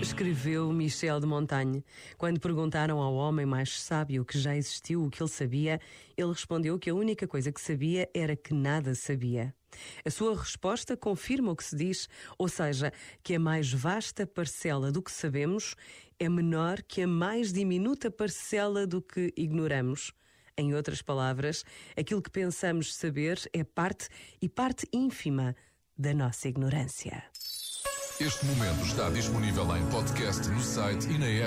Escreveu Michel de Montaigne. Quando perguntaram ao homem mais sábio que já existiu o que ele sabia, ele respondeu que a única coisa que sabia era que nada sabia. A sua resposta confirma o que se diz, ou seja, que a mais vasta parcela do que sabemos é menor que a mais diminuta parcela do que ignoramos. Em outras palavras, aquilo que pensamos saber é parte e parte ínfima da nossa ignorância. Este momento está disponível em podcast no site e na app.